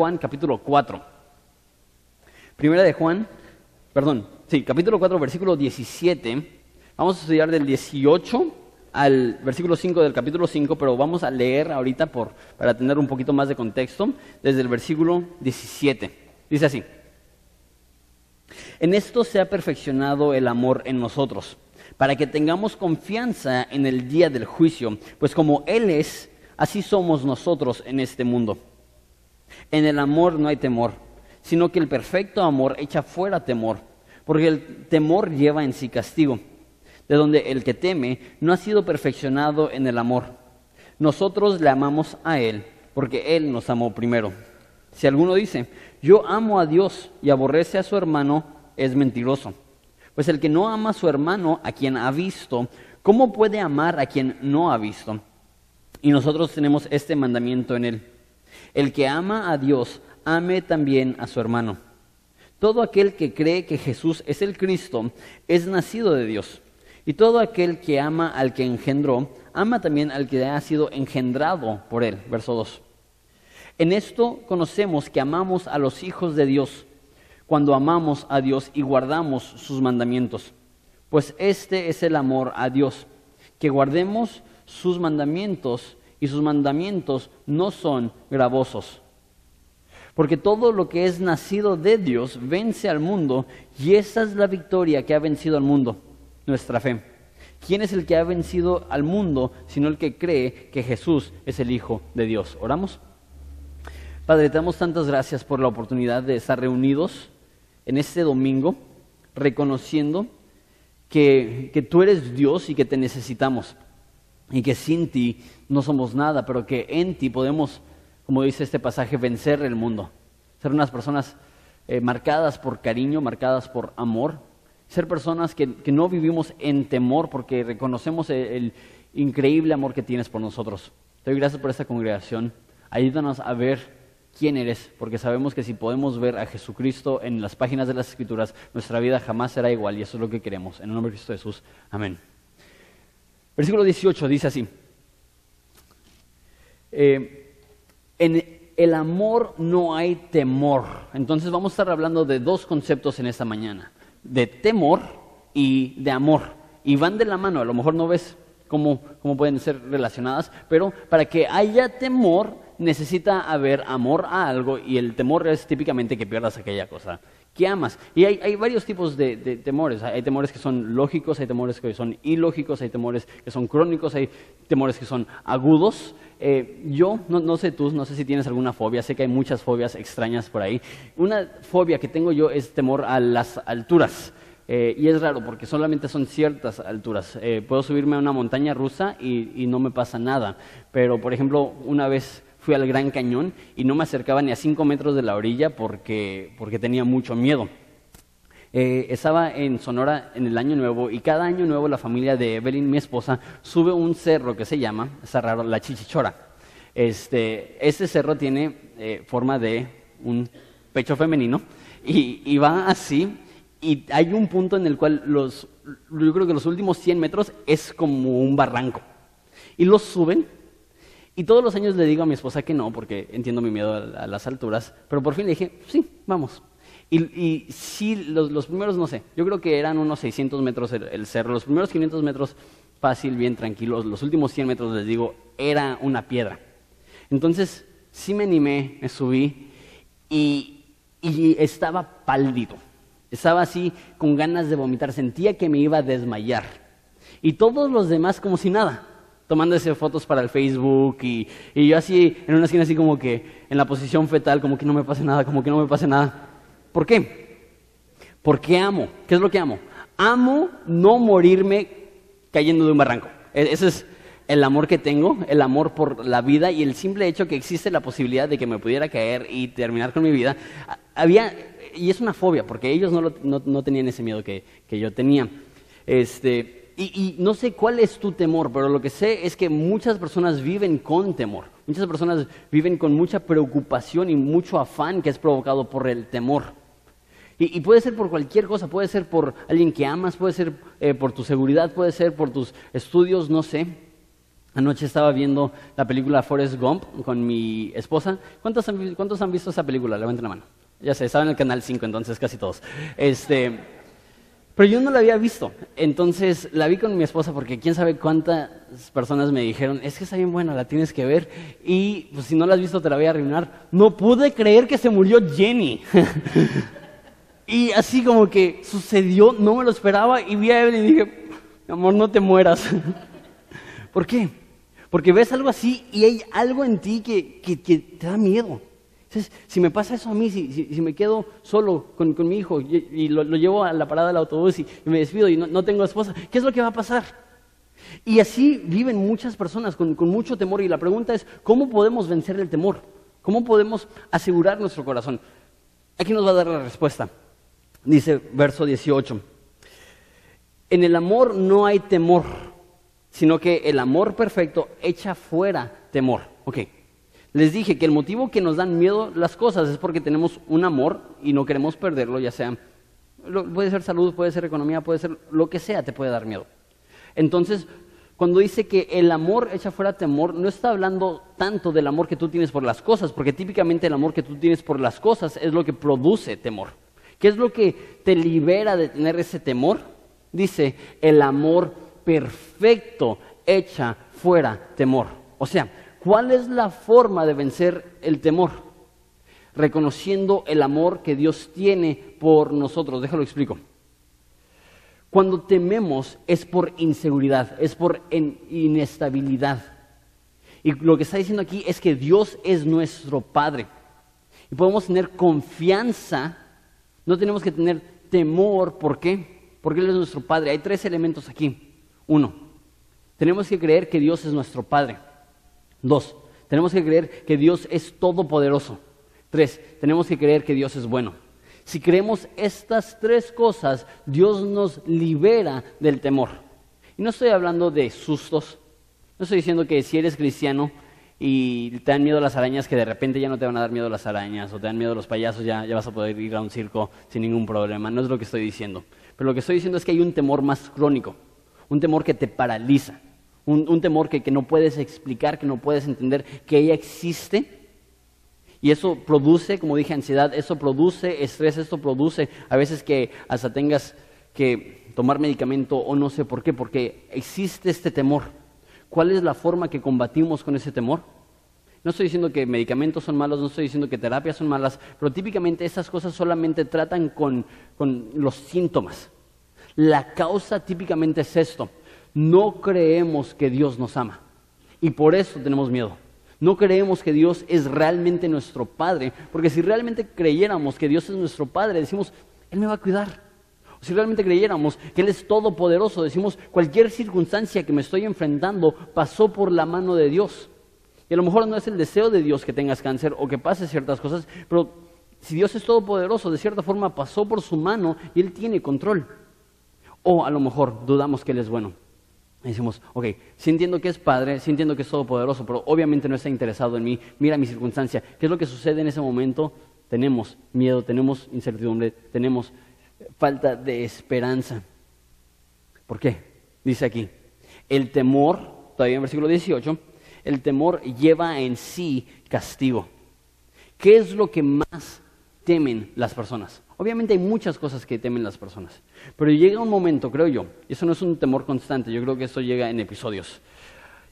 Juan capítulo 4. Primera de Juan, perdón, sí, capítulo 4, versículo 17. Vamos a estudiar del 18 al versículo 5 del capítulo 5, pero vamos a leer ahorita por, para tener un poquito más de contexto desde el versículo 17. Dice así. En esto se ha perfeccionado el amor en nosotros, para que tengamos confianza en el día del juicio, pues como Él es, así somos nosotros en este mundo. En el amor no hay temor, sino que el perfecto amor echa fuera temor, porque el temor lleva en sí castigo, de donde el que teme no ha sido perfeccionado en el amor. Nosotros le amamos a Él, porque Él nos amó primero. Si alguno dice, yo amo a Dios y aborrece a su hermano, es mentiroso. Pues el que no ama a su hermano, a quien ha visto, ¿cómo puede amar a quien no ha visto? Y nosotros tenemos este mandamiento en él. El que ama a Dios, ame también a su hermano. Todo aquel que cree que Jesús es el Cristo es nacido de Dios. Y todo aquel que ama al que engendró, ama también al que ha sido engendrado por él. Verso 2. En esto conocemos que amamos a los hijos de Dios, cuando amamos a Dios y guardamos sus mandamientos. Pues este es el amor a Dios, que guardemos sus mandamientos y sus mandamientos no son gravosos. Porque todo lo que es nacido de Dios vence al mundo y esa es la victoria que ha vencido al mundo, nuestra fe. ¿Quién es el que ha vencido al mundo sino el que cree que Jesús es el Hijo de Dios? ¿Oramos? Padre, te damos tantas gracias por la oportunidad de estar reunidos en este domingo, reconociendo que, que, tú eres Dios y que te necesitamos, y que sin ti no somos nada, pero que en ti podemos, como dice este pasaje, vencer el mundo, ser unas personas eh, marcadas por cariño, marcadas por amor, ser personas que, que no vivimos en temor porque reconocemos el, el increíble amor que tienes por nosotros. Te doy gracias por esta congregación. Ayúdanos a ver quién eres, porque sabemos que si podemos ver a Jesucristo en las páginas de las Escrituras, nuestra vida jamás será igual y eso es lo que queremos. En el nombre de Cristo Jesús. Amén. Versículo 18 dice así. Eh, en el amor no hay temor. Entonces vamos a estar hablando de dos conceptos en esta mañana. De temor y de amor. Y van de la mano. A lo mejor no ves cómo, cómo pueden ser relacionadas, pero para que haya temor necesita haber amor a algo y el temor es típicamente que pierdas aquella cosa amas. Y hay, varios tipos de, temores. Hay temores que son lógicos, hay temores que son ilógicos, hay temores que son crónicos, hay temores que son agudos. Eh, yo, no, sé tú, no sé si tienes alguna fobia, sé que hay muchas fobias extrañas por ahí. Una fobia que tengo yo es temor a las alturas. Eh, y es raro porque solamente son ciertas alturas. Eh, puedo subirme a una montaña rusa y no me pasa nada. Pero, por ejemplo, una vez fui al Gran Cañón y no me acercaba ni a cinco metros de la orilla porque, porque tenía mucho miedo. Eh, estaba en Sonora en el Año Nuevo y cada Año Nuevo la familia de Evelyn, mi esposa, sube un cerro que se llama, está raro, la Chichichora. Este, este cerro tiene eh, forma de un pecho femenino y, y, va así y hay un punto en el cual los, yo creo que los últimos 100 metros es como un barranco. Y los suben y todos los años le digo a mi esposa que no, porque entiendo mi miedo a, las alturas, pero por fin le dije, sí, vamos. Y, y sí, los, primeros, no sé, yo creo que eran unos 600 metros el, cerro, los primeros 500 metros fácil, bien tranquilos, los últimos 100 metros, les digo, era una piedra. Entonces, sí me animé, me subí y, y estaba pálido. Estaba así con ganas de vomitar, sentía que me iba a desmayar. Y todos los demás como si nada tomándose fotos para el Facebook y, y, yo así en una esquina así como que en la posición fetal, como que no me pase nada, como que no me pase nada. ¿Por qué? Porque amo. ¿Qué es lo que amo? Amo no morirme cayendo de un barranco. E, ese es el amor que tengo, el amor por la vida y el simple hecho que existe la posibilidad de que me pudiera caer y terminar con mi vida. Había, y es una fobia, porque ellos no, no, no tenían ese miedo que, que yo tenía. Este, y, no sé cuál es tu temor, pero lo que sé es que muchas personas viven con temor. Muchas personas viven con mucha preocupación y mucho afán que es provocado por el temor. Y, puede ser por cualquier cosa, puede ser por alguien que amas, puede ser eh, por tu seguridad, puede ser por tus estudios, no sé. Anoche estaba viendo la película Forrest Gump con mi esposa. ¿Cuántos han, ¿Cuántos han visto esa película? Levanten la mano. Ya sé, estaba en el canal 5, entonces casi todos. Este, pero yo no la había visto. Entonces la vi con mi esposa porque quién sabe cuántas personas me dijeron, es que está bien buena, la tienes que ver. Y pues si no la has visto te la voy a arruinar. No pude creer que se murió Jenny. y así como que sucedió, no me lo esperaba y vi a Evelyn y dije, amor, no te mueras. ¿Por qué? Porque ves algo así y hay algo en ti que, te da miedo. Entonces, si me pasa eso a mí, si, me quedo solo con, mi hijo y, lo, llevo a la parada del autobús y, me despido y no, tengo esposa, ¿qué es lo que va a pasar? Y así viven muchas personas con, con mucho temor y la pregunta es, ¿cómo podemos vencer el temor? ¿Cómo podemos asegurar nuestro corazón? Aquí nos va a dar la respuesta. Dice verso 18. En el amor no hay temor sino que el amor perfecto echa fuera temor. Ok, les dije que el motivo que nos dan miedo las cosas es porque tenemos un amor y no queremos perderlo, ya sea, puede ser salud, puede ser economía, puede ser lo que sea, te puede dar miedo. Entonces, cuando dice que el amor echa fuera temor, no está hablando tanto del amor que tú tienes por las cosas, porque típicamente el amor que tú tienes por las cosas es lo que produce temor. ¿Qué es lo que te libera de tener ese temor? Dice, el amor perfecto echa fuera temor. O sea, ¿cuál es la forma de vencer el temor? Reconociendo el amor que Dios tiene por nosotros. Déjalo explico. Cuando tememos es por inseguridad, es por inestabilidad. Y lo que está diciendo aquí es que Dios es nuestro Padre. Y podemos tener confianza, no tenemos que tener temor. ¿Por qué? Porque Él es nuestro Padre. Hay tres elementos aquí. Uno, tenemos que creer que Dios es nuestro Padre. Dos, tenemos que creer que Dios es todopoderoso. Tres, tenemos que creer que Dios es bueno. Si creemos estas tres cosas, Dios nos libera del temor. Y no estoy hablando de sustos. No estoy diciendo que si eres cristiano y te dan miedo las arañas, que de repente ya no te van a dar miedo las arañas, o te dan miedo los payasos, ya, ya vas a poder ir a un circo sin ningún problema. No es lo que estoy diciendo. Pero lo que estoy diciendo es que hay un temor más crónico un temor que te paraliza, un, temor que, no puedes explicar, que no puedes entender que ella existe. Y eso produce, como dije, ansiedad, eso produce estrés, esto produce a veces que hasta tengas que tomar medicamento o no sé por qué, porque existe este temor. ¿Cuál es la forma que combatimos con ese temor? No estoy diciendo que medicamentos son malos, no estoy diciendo que terapias son malas, pero típicamente esas cosas solamente tratan con los síntomas. La causa típicamente es esto. No creemos que Dios nos ama. Y por eso tenemos miedo. No creemos que Dios es realmente nuestro Padre. Porque si realmente creyéramos que Dios es nuestro Padre, decimos, Él me va a cuidar. O si realmente creyéramos que Él es todopoderoso, decimos, cualquier circunstancia que me estoy enfrentando pasó por la mano de Dios. Y a lo mejor no es el deseo de Dios que tengas cáncer o que pase ciertas cosas, pero si Dios es todopoderoso, de cierta forma pasó por su mano y Él tiene control. O a lo mejor dudamos que Él es bueno. Decimos, ok, sí entiendo que es Padre, sí entiendo que es todopoderoso, pero obviamente no está interesado en mí, mira mi circunstancia. ¿Qué es lo que sucede en ese momento? Tenemos miedo, tenemos incertidumbre, tenemos falta de esperanza. ¿Por qué? Dice aquí, el temor, todavía en versículo 18, el temor lleva en sí castigo. ¿Qué es lo que más temen las personas? Obviamente hay muchas cosas que temen las personas, pero llega un momento, creo yo, y eso no es un temor constante, yo creo que esto llega en episodios.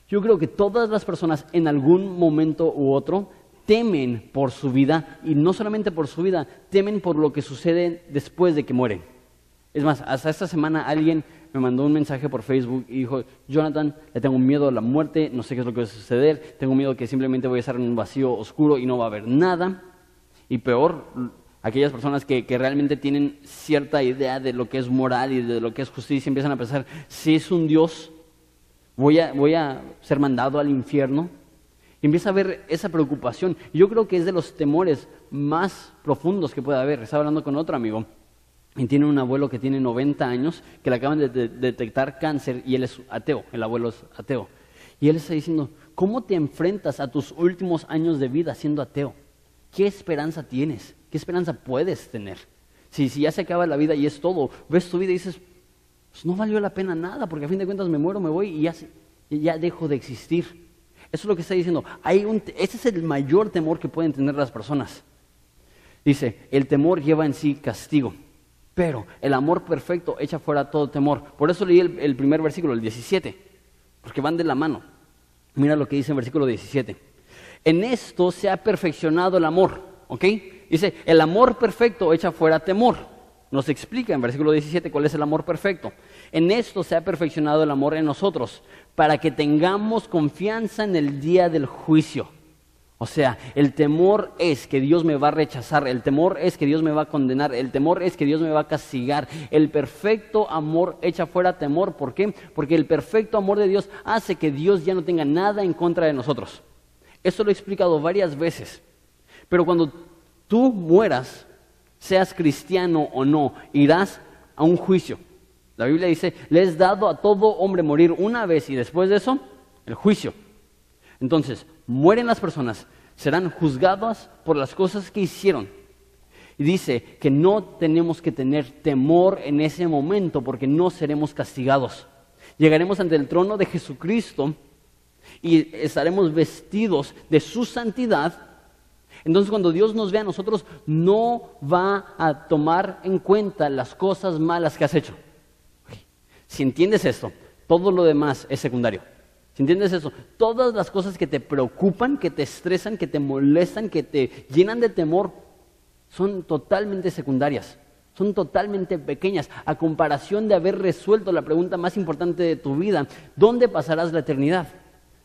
Yo creo que todas las personas en algún momento u otro temen por su vida y no solamente por su vida, temen por lo que sucede después de que mueren. Es más, hasta esta semana alguien me mandó un mensaje por Facebook y dijo, Jonathan, le tengo miedo a la muerte, no sé qué es lo que va a suceder, tengo miedo que simplemente voy a estar en un vacío oscuro y no va a haber nada. Y peor, aquellas personas que, realmente tienen cierta idea de lo que es moral y de lo que es justicia, empiezan a pensar, si es un Dios, voy a, voy a ser mandado al infierno. Y empieza a haber esa preocupación. Yo creo que es de los temores más profundos que puede haber. Estaba hablando con otro amigo y tiene un abuelo que tiene 90 años, que le acaban de, de detectar cáncer y él es ateo, el abuelo es ateo. Y él está diciendo, ¿cómo te enfrentas a tus últimos años de vida siendo ateo? ¿Qué esperanza tienes? ¿Qué esperanza puedes tener? Si, si ya se acaba la vida y es todo, ves tu vida y dices, pues no valió la pena nada, porque a fin de cuentas me muero, me voy y ya ya dejo de existir. Eso es lo que está diciendo. Hay ese es el mayor temor que pueden tener las personas. Dice, el temor lleva en sí castigo, pero el amor perfecto echa fuera todo temor. Por eso leí el, el primer versículo, el 17, porque van de la mano. Mira lo que dice en versículo 17. En esto se ha perfeccionado el amor, ¿ok? Dice, el amor perfecto echa fuera temor. Nos explica en versículo 17 cuál es el amor perfecto. En esto se ha perfeccionado el amor en nosotros, para que tengamos confianza en el día del juicio. O sea, el temor es que Dios me va a rechazar, el temor es que Dios me va a condenar, el temor es que Dios me va a castigar. El perfecto amor echa fuera temor. ¿Por qué? Porque el perfecto amor de Dios hace que Dios ya no tenga nada en contra de nosotros. Esto lo he explicado varias veces. Pero cuando tú mueras, seas cristiano o no, irás a un juicio. La Biblia dice, le es dado a todo hombre morir una vez y después de eso, el juicio. Entonces, mueren las personas, serán juzgadas por las cosas que hicieron. Y dice que no tenemos que tener temor en ese momento porque no seremos castigados. Llegaremos ante el trono de Jesucristo y estaremos vestidos de su santidad. Entonces cuando Dios nos ve a nosotros, no va a tomar en cuenta las cosas malas que has hecho. Si entiendes esto, todo lo demás es secundario. Si entiendes eso, todas las cosas que te preocupan, que te estresan, que te molestan, que te llenan de temor, son totalmente secundarias, son totalmente pequeñas a comparación de haber resuelto la pregunta más importante de tu vida, ¿dónde pasarás la eternidad?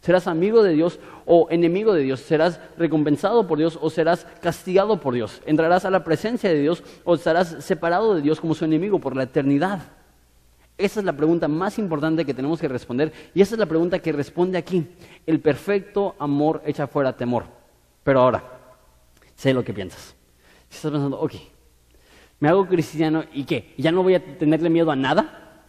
¿Serás amigo de Dios o enemigo de Dios? ¿Serás recompensado por Dios o serás castigado por Dios? ¿Entrarás a la presencia de Dios o estarás separado de Dios como su enemigo por la eternidad? Esa es la pregunta más importante que tenemos que responder y esa es la pregunta que responde aquí. El perfecto amor echa fuera temor. Pero ahora, sé lo que piensas. Si estás pensando, ok, me hago cristiano y qué, ya no voy a tenerle miedo a nada.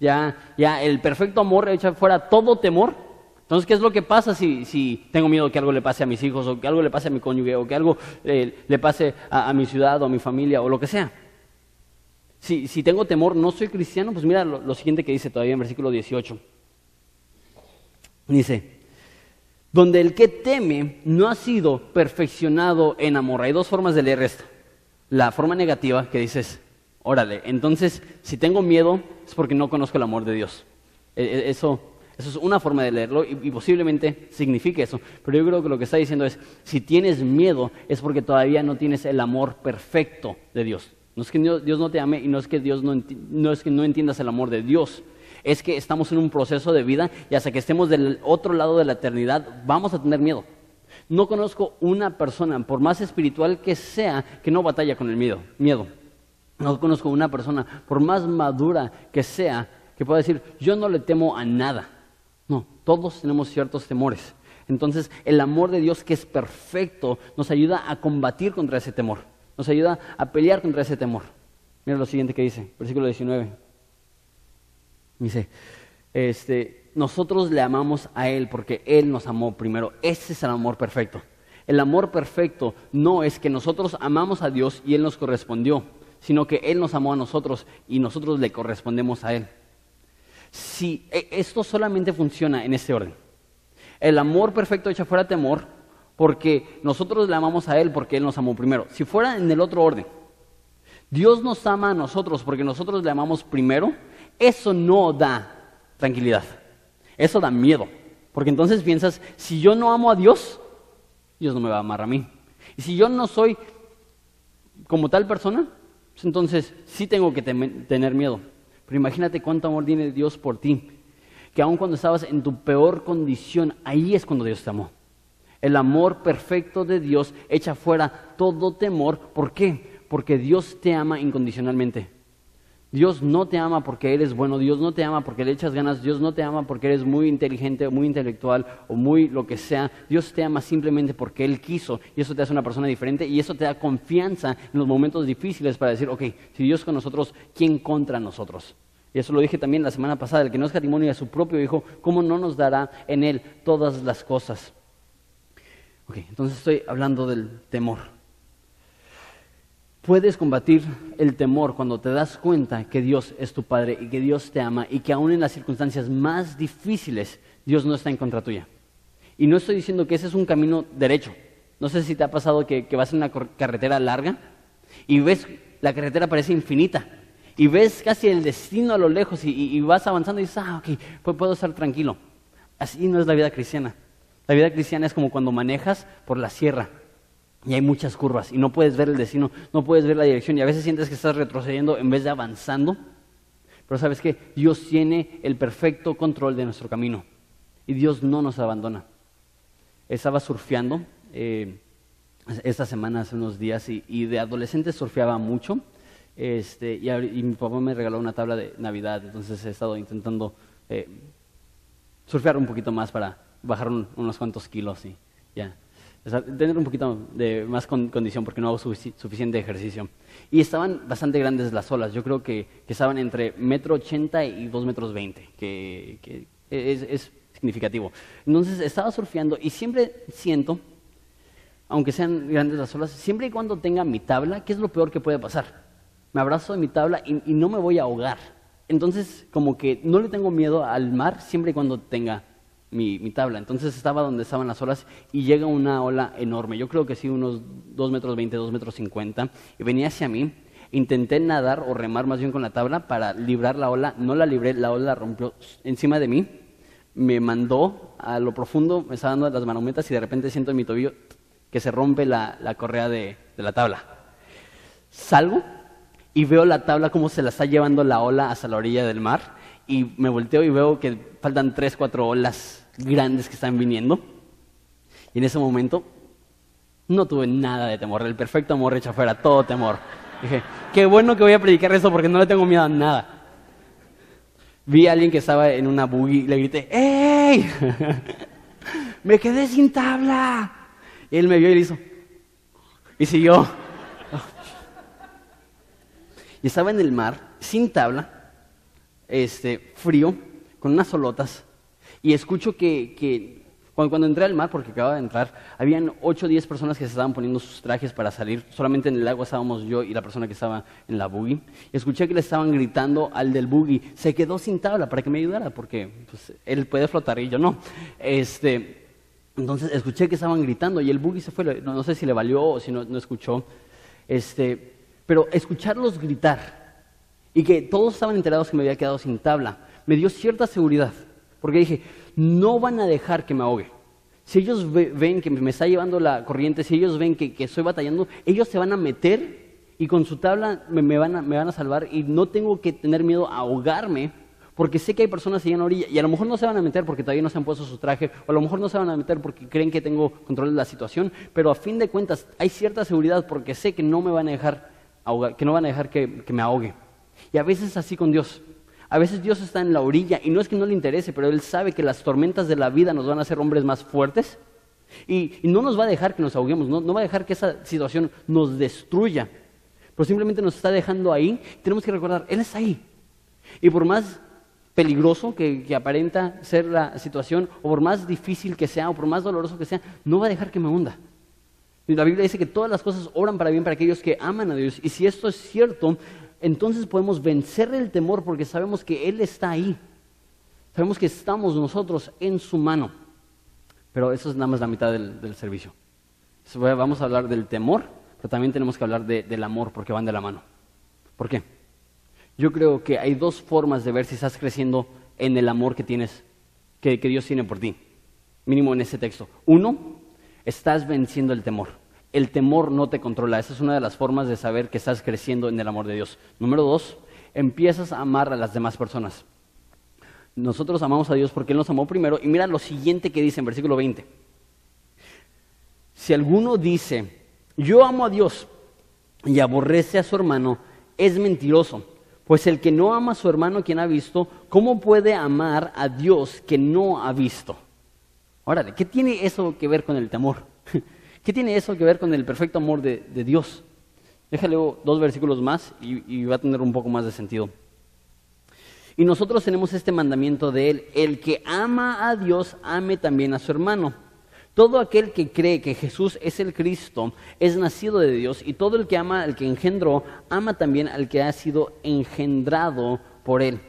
Ya, ya el perfecto amor echa fuera todo temor. Entonces, ¿qué es lo que pasa si, si, tengo miedo que algo le pase a mis hijos o que algo le pase a mi cónyuge o que algo eh, le pase a, mi ciudad o a mi familia o lo que sea? Si, tengo temor, no soy cristiano, pues mira lo, siguiente que dice todavía en versículo 18. Dice, donde el que teme no ha sido perfeccionado en amor. Hay dos formas de leer esto. La forma negativa que dices, órale, entonces si tengo miedo es porque no conozco el amor de Dios. E, e, eso, eso es una forma de leerlo y, posiblemente signifique eso. Pero yo creo que lo que está diciendo es, si tienes miedo es porque todavía no tienes el amor perfecto de Dios. No es que Dios no te ame y no es que Dios no, no es que no entiendas el amor de Dios. Es que estamos en un proceso de vida y hasta que estemos del otro lado de la eternidad vamos a tener miedo. No conozco una persona, por más espiritual que sea, que no batalla con el miedo. miedo. No conozco una persona, por más madura que sea, que pueda decir, yo no le temo a nada. Todos tenemos ciertos temores. Entonces, el amor de Dios, que es perfecto, nos ayuda a combatir contra ese temor. Nos ayuda a pelear contra ese temor. Mira lo siguiente que dice, versículo 19. Dice, este, nosotros le amamos a Él porque Él nos amó primero. Ese es el amor perfecto. El amor perfecto no es que nosotros amamos a Dios y Él nos correspondió, sino que Él nos amó a nosotros y nosotros le correspondemos a Él. Si e, esto solamente funciona en este orden, el amor perfecto echa fuera temor, porque nosotros le amamos a Él porque Él nos amó primero. Si fuera en el otro orden, Dios nos ama a nosotros porque nosotros le amamos primero, eso no da tranquilidad. Eso da miedo. Porque entonces piensas, si yo no amo a Dios, Dios no me va a amar a mí. Y si yo no soy como tal persona, pues entonces sí tengo que tener miedo. Pero imagínate cuánto amor tiene Dios por ti. Que aun cuando estabas en tu peor condición, ahí es cuando Dios te amó. El amor perfecto de Dios echa fuera todo temor. ¿Por qué? Porque Dios te ama incondicionalmente. Dios no te ama porque eres bueno, Dios no te ama porque le echas ganas, Dios no te ama porque eres muy inteligente, muy intelectual o muy lo que sea. Dios te ama simplemente porque Él quiso y eso te hace una persona diferente y eso te da confianza en los momentos difíciles para decir, ok, si Dios con nosotros, ¿quién contra nosotros? Y eso lo dije también la semana pasada, el que no es testimonio de su propio Hijo, ¿cómo no nos dará en Él todas las cosas? entonces estoy hablando del temor. Puedes combatir el temor cuando te das cuenta que Dios es tu Padre y que Dios te ama y que aún en las circunstancias más difíciles Dios no está en contra tuya. Y no estoy diciendo que ese es un camino derecho. No sé si te ha pasado que, vas en una carretera larga y ves la carretera parece infinita y ves casi el destino a lo lejos y, vas avanzando y dices, ah, ok, puedo estar tranquilo. Así no es la vida cristiana. La vida cristiana es como cuando manejas por la sierra y hay muchas curvas y no puedes ver el destino, no puedes ver la dirección y a veces sientes que estás retrocediendo en vez de avanzando. Pero sabes que Dios tiene el perfecto control de nuestro camino y Dios no nos abandona. Estaba surfeando eh, esta semana, hace unos días, y, de adolescente surfeaba mucho. Este, y, mi papá me regaló una tabla de Navidad, entonces he estado intentando eh, surfear un poquito más para bajar unos cuantos kilos y ya tener un poquito de más condición porque no hago suficiente ejercicio. Y estaban bastante grandes las olas, yo creo que, estaban entre metro ochenta y dos metros veinte, que, es, significativo. Entonces estaba surfeando y siempre siento, aunque sean grandes las olas, siempre y cuando tenga mi tabla, ¿qué es lo peor que puede pasar? Me abrazo de mi tabla y, y no me voy a ahogar. Entonces, como que no le tengo miedo al mar siempre y cuando tenga mi, tabla. Entonces estaba donde estaban las olas y llega una ola enorme. Yo creo que sí, unos 2 metros 20, 2 metros 50. Y venía hacia mí. Intenté nadar o remar más bien con la tabla para librar la ola. No la libré, la ola rompió encima de mí. Me mandó a lo profundo, me estaba dando las manometas y de repente siento en mi tobillo que se rompe la, correa de, de la tabla. Salgo y veo la tabla como se la está llevando la ola hasta la orilla del mar y me volteo y veo que faltan tres, cuatro olas grandes que están viniendo. Y en ese momento no tuve nada de temor. El perfecto amor echa fuera todo temor. Dije, qué bueno que voy a predicar eso porque no le tengo miedo a nada. Vi a alguien que estaba en una buggy y le grité, ¡Ey! ¡Me quedé sin tabla! Y él me vio y le hizo. Y siguió. Y estaba en el mar, sin tabla, este, frío, con unas solotas. Y escucho que, cuando, entré al mar, porque acababa de entrar, habían 8 o 10 personas que se estaban poniendo sus trajes para salir. Solamente en el agua estábamos yo y la persona que estaba en la buggy. Escuché que le estaban gritando al del buggy, se quedó sin tabla para que me ayudara, porque pues, él puede flotar y yo no. Este, entonces escuché que estaban gritando y el buggy se fue, no, sé si le valió o si no, no escuchó. Este, pero escucharlos gritar y que todos estaban enterados que me había quedado sin tabla, me dio cierta seguridad. Porque dije, no van a dejar que me ahogue. Si ellos ven que me está llevando la corriente, si ellos ven que, estoy batallando, ellos se van a meter y con su tabla me, van a, salvar y no tengo que tener miedo a ahogarme porque sé que hay personas ahí en la orilla y a lo mejor no se van a meter porque todavía no se han puesto su traje o a lo mejor no se van a meter porque creen que tengo control de la situación, pero a fin de cuentas hay cierta seguridad porque sé que no me van a dejar ahogar, que no van a dejar que, que me ahogue. Y a veces así con Dios. A veces Dios está en la orilla y no es que no le interese, pero Él sabe que las tormentas de la vida nos van a hacer hombres más fuertes y, no nos va a dejar que nos ahoguemos, no, va a dejar que esa situación nos destruya, pero simplemente nos está dejando ahí. Tenemos que recordar, Él está ahí. Y por más peligroso que, que, aparenta ser la situación, o por más difícil que sea, o por más doloroso que sea, no va a dejar que me hunda. La Biblia dice que todas las cosas obran para bien para aquellos que aman a Dios. Y si esto es cierto, entonces podemos vencer el temor porque sabemos que Él está ahí. Sabemos que estamos nosotros en su mano. Pero eso es nada más la mitad del, servicio. Vamos a hablar del temor, pero también tenemos que hablar del amor porque van de la mano. ¿Por qué? Yo creo que hay dos formas de ver si estás creciendo en el amor que tienes, que, que Dios tiene por ti. Mínimo en ese texto. Uno, estás venciendo el temor el temor no te controla. Esa es una de las formas de saber que estás creciendo en el amor de Dios. Número dos, empiezas a amar a las demás personas. Nosotros amamos a Dios porque Él nos amó primero. Y mira lo siguiente que dice en versículo 20. Si alguno dice, yo amo a Dios y aborrece a su hermano, es mentiroso. Pues el que no ama a su hermano quien ha visto, ¿cómo puede amar a Dios que no ha visto? Órale, ¿qué tiene eso que ver con el temor? ¿Qué tiene eso que ver con el perfecto amor de, Dios? Déjale dos versículos más y, y va a tener un poco más de sentido. Y nosotros tenemos este mandamiento de Él, el que ama a Dios, ame también a su hermano. Todo aquel que cree que Jesús es el Cristo es nacido de Dios y todo el que ama al que engendró, ama también al que ha sido engendrado por él.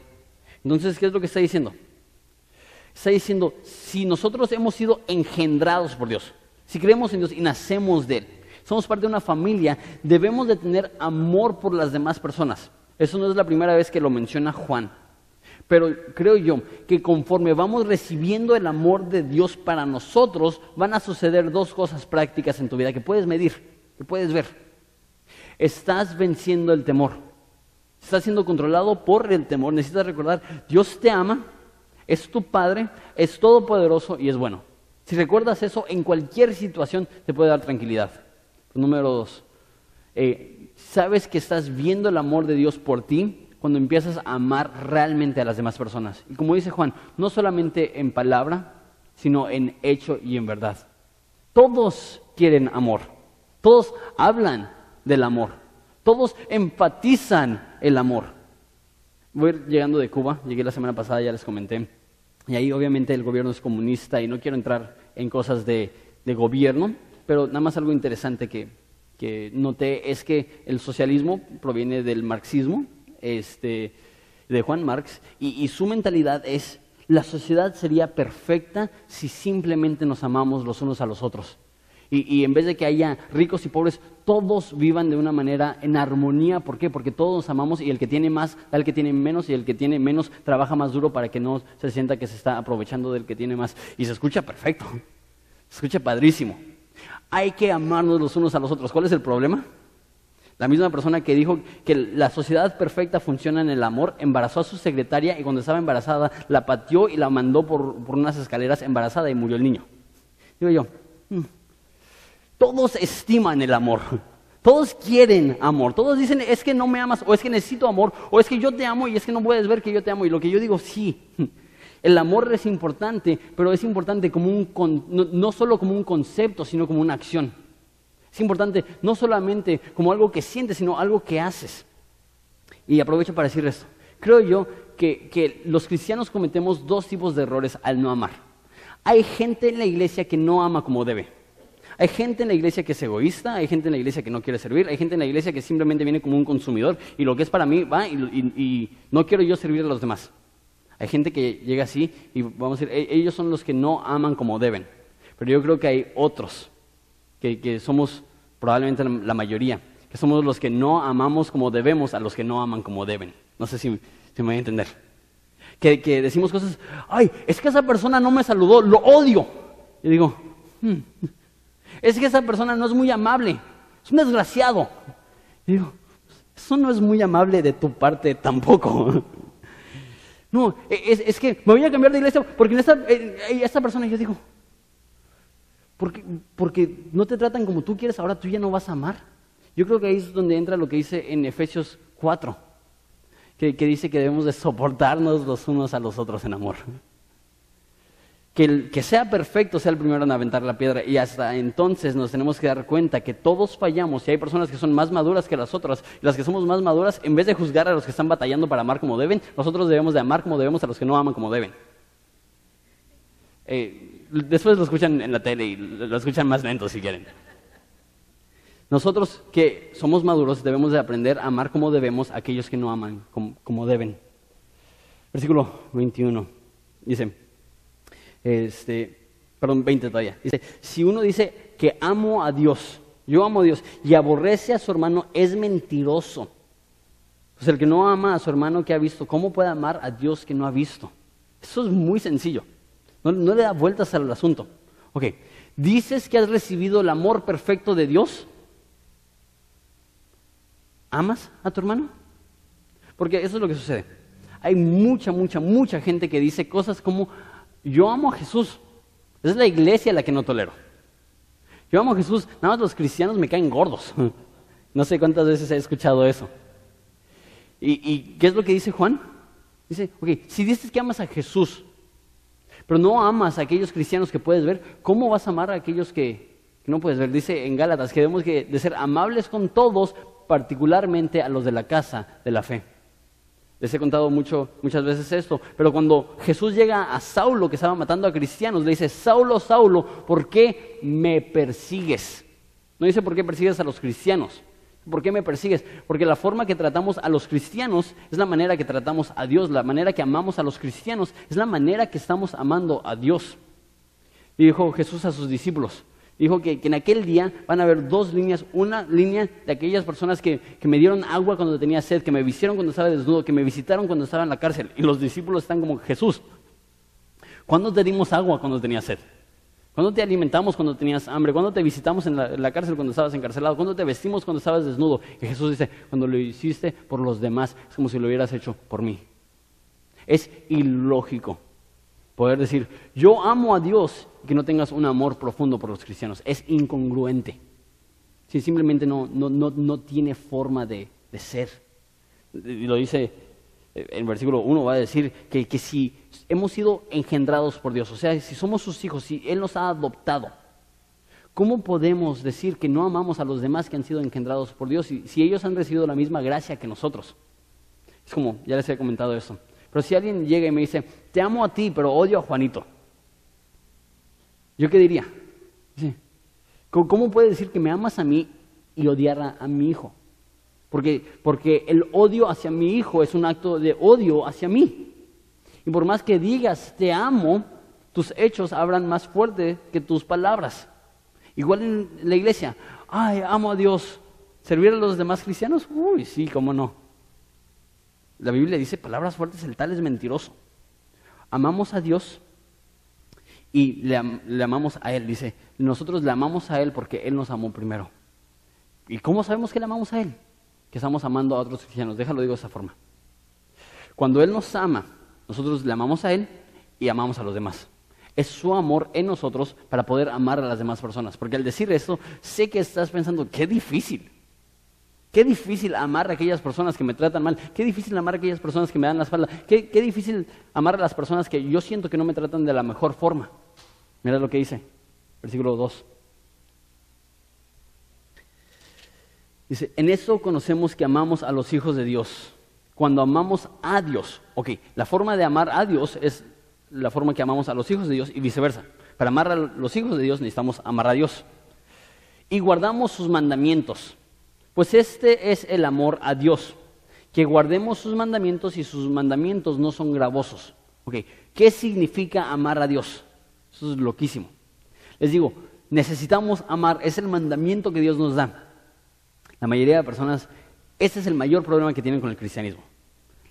Entonces, ¿qué es lo que está diciendo? Está diciendo, si nosotros hemos sido engendrados por Dios, si creemos en Dios y nacemos de Él, somos parte de una familia, debemos de tener amor por las demás personas. Eso no es la primera vez que lo menciona Juan. Pero creo yo que conforme vamos recibiendo el amor de Dios para nosotros, van a suceder dos cosas prácticas en tu vida que puedes medir, que puedes ver. Estás venciendo el temor. Estás siendo controlado por el temor. Necesitas recordar, Dios te ama, es tu Padre, es todopoderoso y es bueno. Si recuerdas eso, en cualquier situación te puede dar tranquilidad. Número dos, eh, sabes que estás viendo el amor de Dios por ti cuando empiezas a amar realmente a las demás personas. Y como dice Juan, no solamente en palabra, sino en hecho y en verdad. Todos quieren amor, todos hablan del amor, todos enfatizan el amor. Voy llegando de Cuba, llegué la semana pasada, ya les comenté. Y ahí obviamente el gobierno es comunista y no quiero entrar en cosas de, gobierno, pero nada más algo interesante que, que, noté es que el socialismo proviene del marxismo, este, de Juan Marx, y, su mentalidad es, la sociedad sería perfecta si simplemente nos amamos los unos a los otros. Y, en vez de que haya ricos y pobres, todos vivan de una manera en armonía. ¿Por qué? Porque todos nos amamos y el que tiene más da al que tiene menos y el que tiene menos trabaja más duro para que no se sienta que se está aprovechando del que tiene más. Y se escucha perfecto, se escucha padrísimo. Hay que amarnos los unos a los otros. ¿Cuál es el problema? La misma persona que dijo que la sociedad perfecta funciona en el amor, embarazó a su secretaria y cuando estaba embarazada la pateó y la mandó por, por unas escaleras embarazada y murió el niño. Digo yo, todos estiman el amor. Todos quieren amor. Todos dicen, es que no me amas, o es que necesito amor, o es que yo te amo y es que no puedes ver que yo te amo. Y lo que yo digo, sí, el amor es importante, pero es importante como un, no, solo como un concepto, sino como una acción. Es importante no solamente como algo que sientes, sino algo que haces. Y aprovecho para decir esto. Creo yo que, que los cristianos cometemos dos tipos de errores al no amar. Hay gente en la iglesia que no ama como debe. Hay gente en la iglesia que es egoísta, hay gente en la iglesia que no quiere servir, hay gente en la iglesia que simplemente viene como un consumidor y lo que es para mí va y, no quiero yo servir a los demás. Hay gente que llega así y vamos a decir, e, ellos son los que no aman como deben. Pero yo creo que hay otros, que, somos probablemente la mayoría, que somos los que no amamos como debemos a los que no aman como deben. No sé si, me voy a entender. Que, decimos cosas, ay, es que esa persona no me saludó, lo odio. Y digo, hmm, es que esa persona no es muy amable, es un desgraciado. digo, eso no es muy amable de tu parte tampoco. No, es, que me voy a cambiar de iglesia porque en esta, esta persona yo digo, porque, porque no te tratan como tú quieres, ahora tú ya no vas a amar. Yo creo que ahí es donde entra lo que dice en Efesios 4, que, que dice que debemos de soportarnos los unos a los otros en amor que el que sea perfecto sea el primero en aventar la piedra. Y hasta entonces nos tenemos que dar cuenta que todos fallamos y hay personas que son más maduras que las otras. Y las que somos más maduras, en vez de juzgar a los que están batallando para amar como deben, nosotros debemos de amar como debemos a los que no aman como deben. Eh, después lo escuchan en la tele y lo escuchan más lento si quieren. Nosotros que somos maduros debemos de aprender a amar como debemos a aquellos que no aman como, como deben. Versículo 21 dice este, perdón, 20 todavía. Dice, si uno dice que amo a Dios, yo amo a Dios, y aborrece a su hermano, es mentiroso. Pues el que no ama a su hermano que ha visto, ¿cómo puede amar a Dios que no ha visto? Eso es muy sencillo. No, no le da vueltas al asunto. Ok, dices que has recibido el amor perfecto de Dios. ¿Amas a tu hermano? Porque eso es lo que sucede. Hay mucha, mucha, mucha gente que dice cosas como, yo amo a Jesús. Es la iglesia la que no tolero. Yo amo a Jesús. Nada más los cristianos me caen gordos. No sé cuántas veces he escuchado eso. ¿Y, qué es lo que dice Juan? Dice, ok, si dices que amas a Jesús, pero no amas a aquellos cristianos que puedes ver, ¿cómo vas a amar a aquellos que, no puedes ver? Dice en Gálatas que debemos de ser amables con todos, particularmente a los de la casa de la fe. Les he contado mucho, muchas veces esto, pero cuando Jesús llega a Saulo, que estaba matando a cristianos, le dice, Saulo, Saulo, ¿por qué me persigues? No dice por qué persigues a los cristianos. ¿Por qué me persigues? Porque la forma que tratamos a los cristianos es la manera que tratamos a Dios, la manera que amamos a los cristianos es la manera que estamos amando a Dios. Y dijo Jesús a sus discípulos, dijo que, en aquel día van a haber dos líneas, una línea de aquellas personas que, que me dieron agua cuando tenía sed, que me vistieron cuando estaba desnudo, que me visitaron cuando estaba en la cárcel, y los discípulos están como Jesús. ¿Cuándo te dimos agua cuando tenía sed? ¿Cuándo te alimentamos cuando tenías hambre? ¿Cuándo te visitamos en la, cárcel cuando estabas encarcelado? ¿Cuándo te vestimos cuando estabas desnudo? Y Jesús dice, cuando lo hiciste por los demás, es como si lo hubieras hecho por mí. Es ilógico poder decir, yo amo a Dios que no tengas un amor profundo por los cristianos. Es incongruente. Si simplemente no, no, no, no tiene forma de, de ser. Y lo dice en el versículo 1 va a decir que, que si hemos sido engendrados por Dios, o sea, si somos sus hijos, si Él nos ha adoptado, ¿cómo podemos decir que no amamos a los demás que han sido engendrados por Dios si, si ellos han recibido la misma gracia que nosotros? Es como, ya les he comentado eso. Pero si alguien llega y me dice, te amo a ti, pero odio a Juanito, ¿yo qué diría? ¿Cómo puede decir que me amas a mí y odiar a mi hijo? Porque, porque el odio hacia mi hijo es un acto de odio hacia mí. Y por más que digas te amo, tus hechos hablan más fuerte que tus palabras. Igual en la iglesia, ay, amo a Dios. ¿Servir a los demás cristianos? Uy, sí, cómo no. La Biblia dice palabras fuertes, el tal es mentiroso. Amamos a Dios y le, le, amamos a Él. Dice, nosotros le amamos a Él porque Él nos amó primero. ¿Y cómo sabemos que le amamos a Él? que estamos amando a otros cristianos. Déjalo digo de esa forma. Cuando Él nos ama, nosotros le amamos a Él y amamos a los demás. Es su amor en nosotros para poder amar a las demás personas. Porque al decir esto, sé que estás pensando, qué difícil. Qué difícil amar a aquellas personas que me tratan mal. Qué difícil amar a aquellas personas que me dan la espalda. Qué, qué difícil amar a las personas que yo siento que no me tratan de la mejor forma. Mira lo que dice, versículo 2. Dice, en eso conocemos que amamos a los hijos de Dios. Cuando amamos a Dios, ok, la forma de amar a Dios es la forma que amamos a los hijos de Dios y viceversa. Para amar a los hijos de Dios necesitamos amar a Dios. Y guardamos sus mandamientos. Pues este es el amor a Dios, que guardemos sus mandamientos y sus mandamientos no son gravosos. Ok, ¿qué significa amar a Dios? Eso es loquísimo. Les digo, necesitamos amar, es el mandamiento que Dios nos da. La mayoría de personas, ese es el mayor problema que tienen con el cristianismo.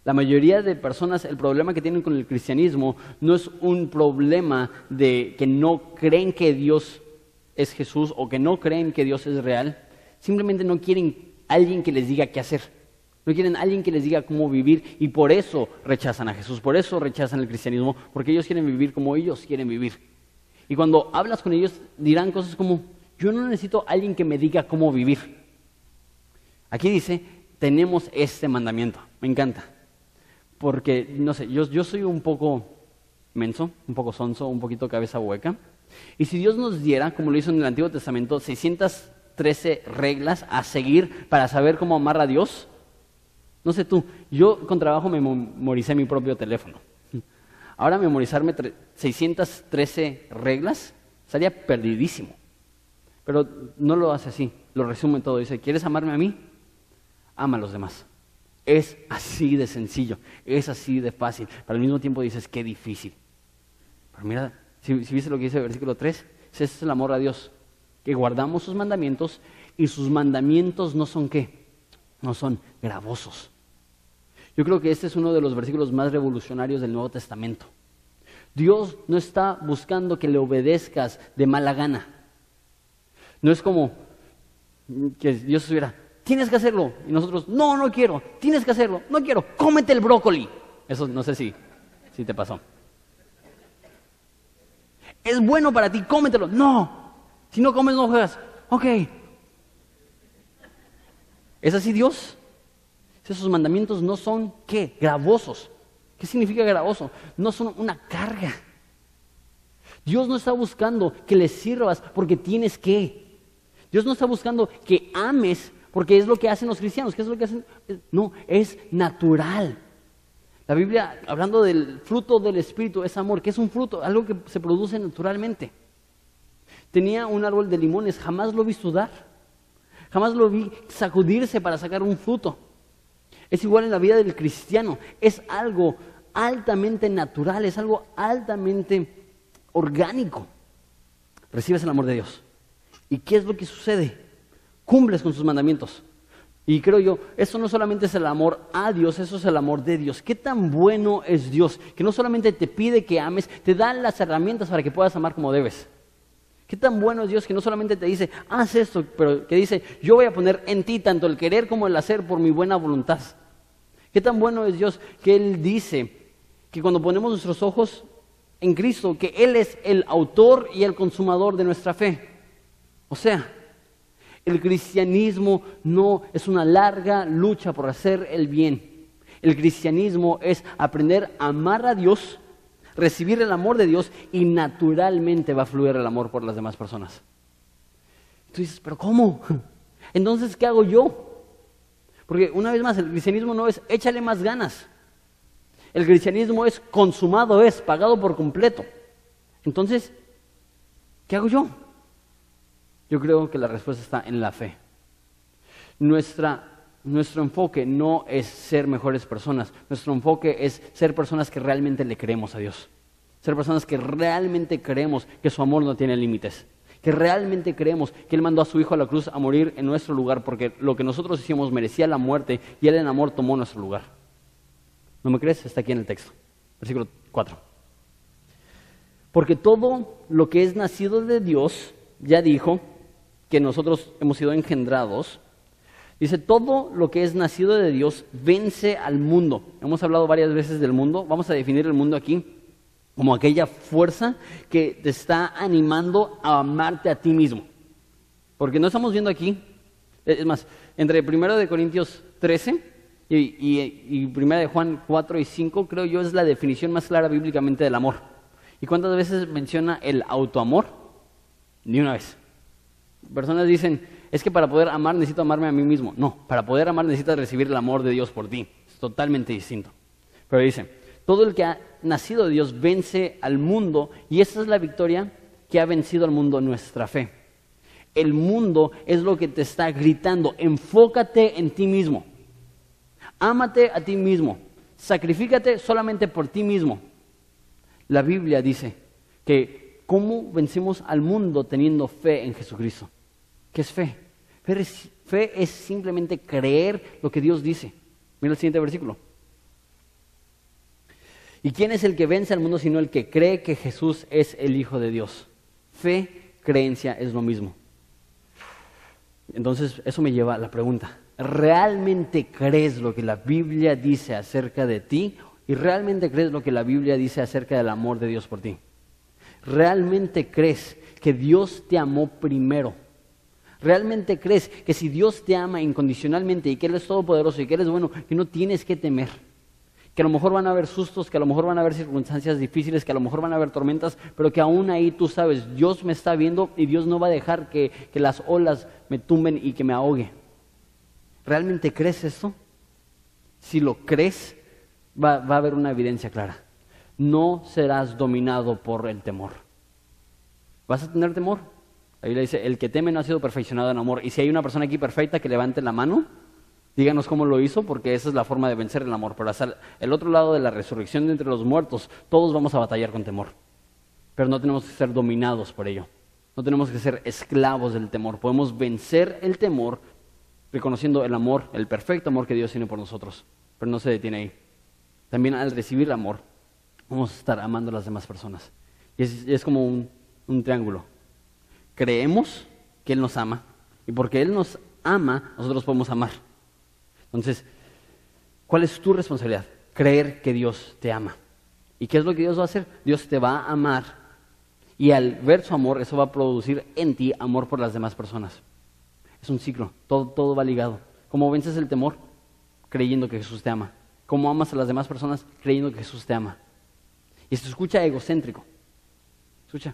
La mayoría de personas, el problema que tienen con el cristianismo no es un problema de que no creen que Dios es Jesús o que no creen que Dios es real. Simplemente no quieren alguien que les diga qué hacer. No quieren alguien que les diga cómo vivir y por eso rechazan a Jesús, por eso rechazan el cristianismo, porque ellos quieren vivir como ellos quieren vivir. Y cuando hablas con ellos dirán cosas como, yo no necesito alguien que me diga cómo vivir. Aquí dice, tenemos este mandamiento. Me encanta. Porque, no sé, yo, yo soy un poco menso, un poco sonso, un poquito cabeza hueca. Y si Dios nos diera, como lo hizo en el Antiguo Testamento, 613 reglas a seguir para saber cómo amar a Dios, no sé tú, yo con trabajo me memoricé mi propio teléfono. Ahora memorizarme 613 reglas sería perdidísimo. Pero no lo hace así, lo resume todo. Dice, ¿quieres amarme a mí? ama a los demás. Es así de sencillo, es así de fácil. Pero al mismo tiempo dices, qué difícil. Pero mira, si, viste lo que dice el versículo 3, ese es el amor a Dios, que guardamos sus mandamientos y sus mandamientos no son qué, no son gravosos. Yo creo que este es uno de los versículos más revolucionarios del Nuevo Testamento. Dios no está buscando que le obedezcas de mala gana. No es como que Dios estuviera, tienes que hacerlo. Y nosotros, no, no quiero, tienes que hacerlo, no quiero, cómete el brócoli. Eso no sé si, si te pasó. Es bueno para ti, cómetelo. No, si no comes no juegas. Ok. ¿Es así Dios? Esos mandamientos no son, ¿qué? Gravosos. ¿Qué significa gravoso? No son una carga. Dios no está buscando que le sirvas porque tienes que. Dios no está buscando que ames porque es lo que hacen los cristianos. ¿Qué es lo que hacen? No, es natural. La Biblia, hablando del fruto del Espíritu, es amor, que es un fruto, algo que se produce naturalmente. Tenía un árbol de limones, jamás lo vi sudar, jamás lo vi sacudirse para sacar un fruto. Es igual en la vida del cristiano, es algo altamente natural, es algo altamente orgánico. Recibes el amor de Dios. ¿Y qué es lo que sucede? Cumples con sus mandamientos. Y creo yo, eso no solamente es el amor a Dios, eso es el amor de Dios. ¿Qué tan bueno es Dios? Que no solamente te pide que ames, te da las herramientas para que puedas amar como debes. ¿Qué tan bueno es Dios que no solamente te dice, haz esto, pero que dice, yo voy a poner en ti tanto el querer como el hacer por mi buena voluntad? ¿Qué tan bueno es Dios que Él dice que cuando ponemos nuestros ojos en Cristo, que Él es el autor y el consumador de nuestra fe? O sea, el cristianismo no es una larga lucha por hacer el bien. El cristianismo es aprender a amar a Dios, recibir el amor de Dios y naturalmente va a fluir el amor por las demás personas. Tú dices, pero ¿cómo? Entonces, ¿qué hago yo? Porque una vez más, el cristianismo no es échale más ganas. El cristianismo es consumado, es pagado por completo. Entonces, ¿qué hago yo? Yo creo que la respuesta está en la fe. nuestro enfoque no es ser mejores personas, nuestro enfoque es ser personas que realmente le creemos a Dios. Ser personas que realmente creemos que su amor no tiene límites. Que realmente creemos que Él mandó a su Hijo a la cruz a morir en nuestro lugar porque lo que nosotros hicimos merecía la muerte y Él en amor tomó nuestro lugar. ¿No me crees? Está aquí en el texto. Versículo 4. Porque todo lo que es nacido de Dios, ya dijo, que nosotros hemos sido engendrados, dice, todo lo que es nacido de Dios vence al mundo. Hemos hablado varias veces del mundo, vamos a definir el mundo aquí como aquella fuerza que te está animando a amarte a ti mismo. Porque no estamos viendo aquí, es más, entre 1 de Corintios 13 y, y, 1 de Juan 4 y 5, creo yo es la definición más clara bíblicamente del amor. ¿Y cuántas veces menciona el autoamor? Ni una vez. Personas dicen, es que para poder amar necesito amarme a mí mismo. No, para poder amar necesitas recibir el amor de Dios por ti. Es totalmente distinto. Pero dice, todo el que ha nacido de Dios vence al mundo y esa es la victoria que ha vencido al mundo nuestra fe. El mundo es lo que te está gritando, enfócate en ti mismo. Ámate a ti mismo. Sacrifícate solamente por ti mismo. La Biblia dice que ¿Cómo vencemos al mundo teniendo fe en Jesucristo? ¿Qué es fe? Fe es, simplemente creer lo que Dios dice. Mira el siguiente versículo. ¿Y quién es el que vence al mundo sino el que cree que Jesús es el Hijo de Dios? Fe, creencia es lo mismo. Entonces, eso me lleva a la pregunta. ¿Realmente crees lo que la Biblia dice acerca de ti? ¿Y realmente crees lo que la Biblia dice acerca del amor de Dios por ti? ¿Realmente crees que Dios te amó primero? ¿Realmente crees que si Dios te ama incondicionalmente y que Él es todopoderoso y que Él es bueno, que no tienes que temer? Que a lo mejor van a haber sustos, que a lo mejor van a haber circunstancias difíciles, que a lo mejor van a haber tormentas, pero que aún ahí tú sabes, Dios me está viendo y Dios no va a dejar que, las olas me tumben y que me ahogue. ¿Realmente crees esto? Si lo crees, va a haber una evidencia clara no serás dominado por el temor. ¿Vas a tener temor? Ahí le dice, el que teme no ha sido perfeccionado en amor. Y si hay una persona aquí perfecta que levante la mano, díganos cómo lo hizo, porque esa es la forma de vencer el amor. Pero el otro lado de la resurrección de entre los muertos, todos vamos a batallar con temor. Pero no tenemos que ser dominados por ello. No tenemos que ser esclavos del temor. Podemos vencer el temor reconociendo el amor, el perfecto amor que Dios tiene por nosotros. Pero no se detiene ahí. También al recibir el amor, vamos a estar amando a las demás personas. Y es, como un, un triángulo. Creemos que Él nos ama y porque Él nos ama, nosotros podemos amar. Entonces, ¿cuál es tu responsabilidad? Creer que Dios te ama. ¿Y qué es lo que Dios va a hacer? Dios te va a amar y al ver su amor, eso va a producir en ti amor por las demás personas. Es un ciclo, todo, todo va ligado. ¿Cómo vences el temor? Creyendo que Jesús te ama. ¿Cómo amas a las demás personas? Creyendo que Jesús te ama. Y se escucha egocéntrico. Escucha.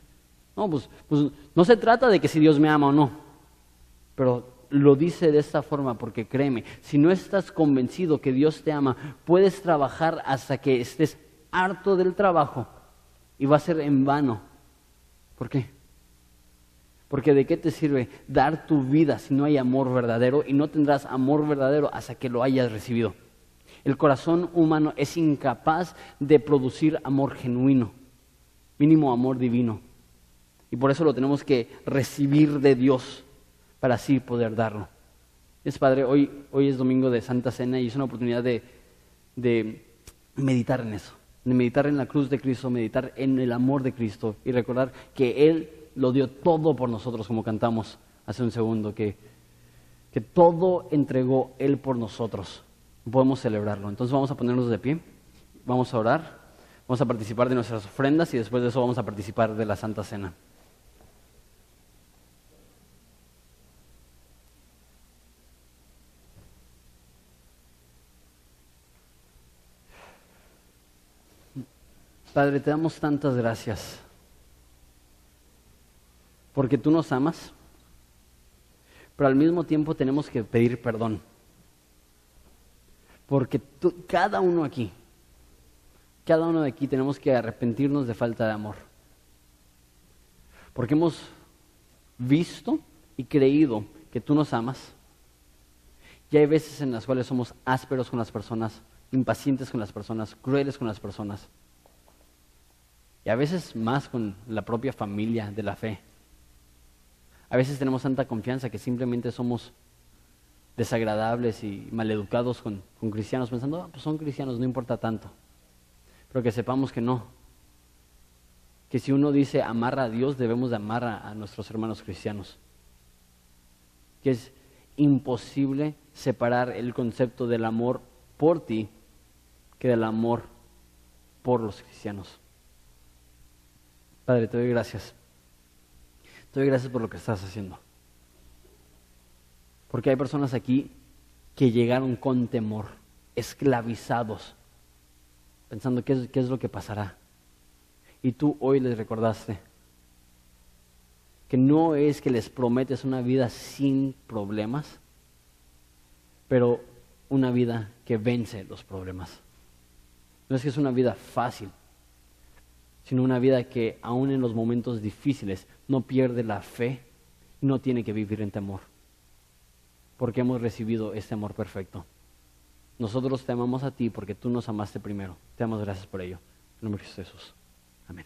No, pues, pues no se trata de que si Dios me ama o no. Pero lo dice de esta forma porque créeme, si no estás convencido que Dios te ama, puedes trabajar hasta que estés harto del trabajo y va a ser en vano. ¿Por qué? Porque de qué te sirve dar tu vida si no hay amor verdadero y no tendrás amor verdadero hasta que lo hayas recibido. El corazón humano es incapaz de producir amor genuino, mínimo amor divino. Y por eso lo tenemos que recibir de Dios para así poder darlo. Es Padre, hoy, hoy es domingo de Santa Cena y es una oportunidad de, de meditar en eso, meditar en la cruz de Cristo, meditar en el amor de Cristo y recordar que Él lo dio todo por nosotros, como cantamos hace un segundo, que, que todo entregó Él por nosotros. Podemos celebrarlo. Entonces vamos a ponernos de pie, vamos a orar, vamos a participar de nuestras ofrendas y después de eso vamos a participar de la Santa Cena. Padre, te damos tantas gracias porque tú nos amas, pero al mismo tiempo tenemos que pedir perdón. Porque cada uno aquí, cada uno de aquí tenemos que arrepentirnos de falta de amor. Porque hemos visto y creído que tú nos amas. Y hay veces en las cuales somos ásperos con las personas, impacientes con las personas, crueles con las personas. Y a veces más con la propia familia de la fe. A veces tenemos tanta confianza que simplemente somos desagradables y maleducados con, con cristianos, pensando, ah, pues son cristianos, no importa tanto. Pero que sepamos que no. Que si uno dice amar a Dios, debemos de amar a nuestros hermanos cristianos. Que es imposible separar el concepto del amor por ti que del amor por los cristianos. Padre, te doy gracias. Doy gracias por lo que estás haciendo. Porque hay personas aquí que llegaron con temor, esclavizados, pensando qué es, qué es lo que pasará. Y tú hoy les recordaste que no es que les prometes una vida sin problemas, pero una vida que vence los problemas. No es que es una vida fácil, sino una vida que aún en los momentos difíciles no pierde la fe, no tiene que vivir en temor, porque hemos recibido este amor perfecto. Nosotros te amamos a ti porque tú nos amaste primero. Te damos gracias por ello. En nombre de Jesús. Amén.